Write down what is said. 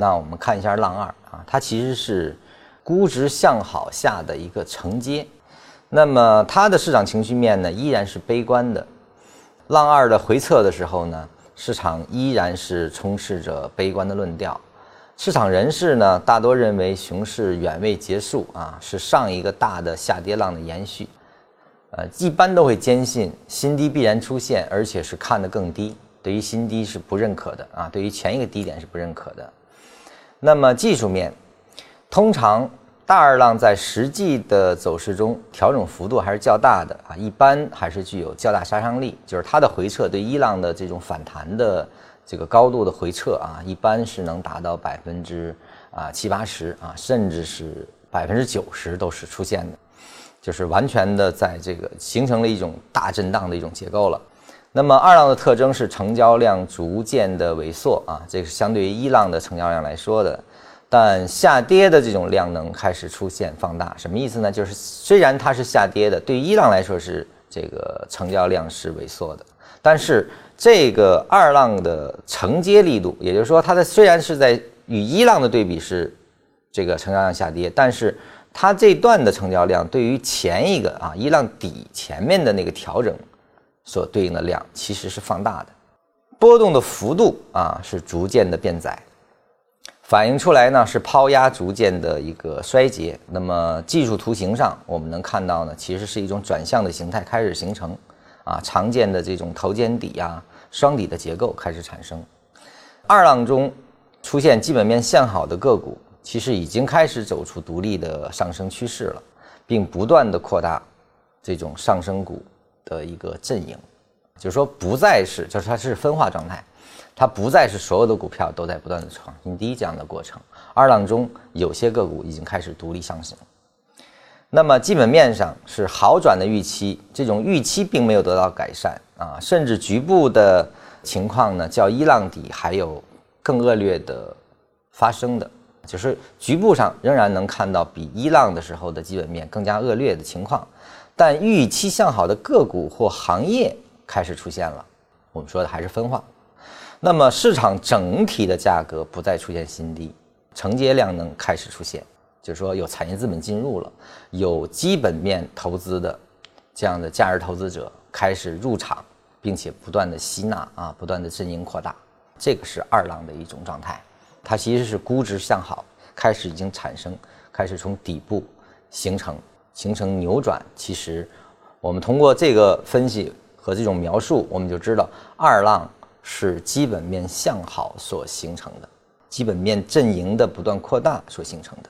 那我们看一下浪二啊，它其实是估值向好下的一个承接。那么它的市场情绪面呢，依然是悲观的。浪二的回撤的时候呢，市场依然是充斥着悲观的论调。市场人士呢，大多认为熊市远未结束啊，是上一个大的下跌浪的延续。呃，一般都会坚信新低必然出现，而且是看得更低。对于新低是不认可的啊，对于前一个低点是不认可的。那么技术面，通常。大二浪在实际的走势中调整幅度还是较大的啊，一般还是具有较大杀伤力。就是它的回撤对一浪的这种反弹的这个高度的回撤啊，一般是能达到百分之啊七八十啊，甚至是百分之九十都是出现的，就是完全的在这个形成了一种大震荡的一种结构了。那么二浪的特征是成交量逐渐的萎缩啊，这是相对于一浪的成交量来说的。但下跌的这种量能开始出现放大，什么意思呢？就是虽然它是下跌的，对于一浪来说是这个成交量是萎缩的，但是这个二浪的承接力度，也就是说它的虽然是在与一浪的对比是这个成交量下跌，但是它这段的成交量对于前一个啊一浪底前面的那个调整所对应的量其实是放大的，波动的幅度啊是逐渐的变窄。反映出来呢是抛压逐渐的一个衰竭，那么技术图形上我们能看到呢，其实是一种转向的形态开始形成，啊，常见的这种头肩底呀、双底的结构开始产生。二浪中出现基本面向好的个股，其实已经开始走出独立的上升趋势了，并不断的扩大这种上升股的一个阵营，就是说不再是，就是它是分化状态。它不再是所有的股票都在不断的创新低这样的过程，二浪中有些个股已经开始独立上行。那么基本面上是好转的预期，这种预期并没有得到改善啊，甚至局部的情况呢，较一浪底还有更恶劣的发生的，就是局部上仍然能看到比一浪的时候的基本面更加恶劣的情况，但预期向好的个股或行业开始出现了。我们说的还是分化。那么市场整体的价格不再出现新低，承接量能开始出现，就是说有产业资本进入了，有基本面投资的这样的价值投资者开始入场，并且不断的吸纳啊，不断的阵营扩大，这个是二浪的一种状态，它其实是估值向好，开始已经产生，开始从底部形成，形成扭转。其实我们通过这个分析和这种描述，我们就知道二浪。是基本面向好所形成的，基本面阵营的不断扩大所形成的。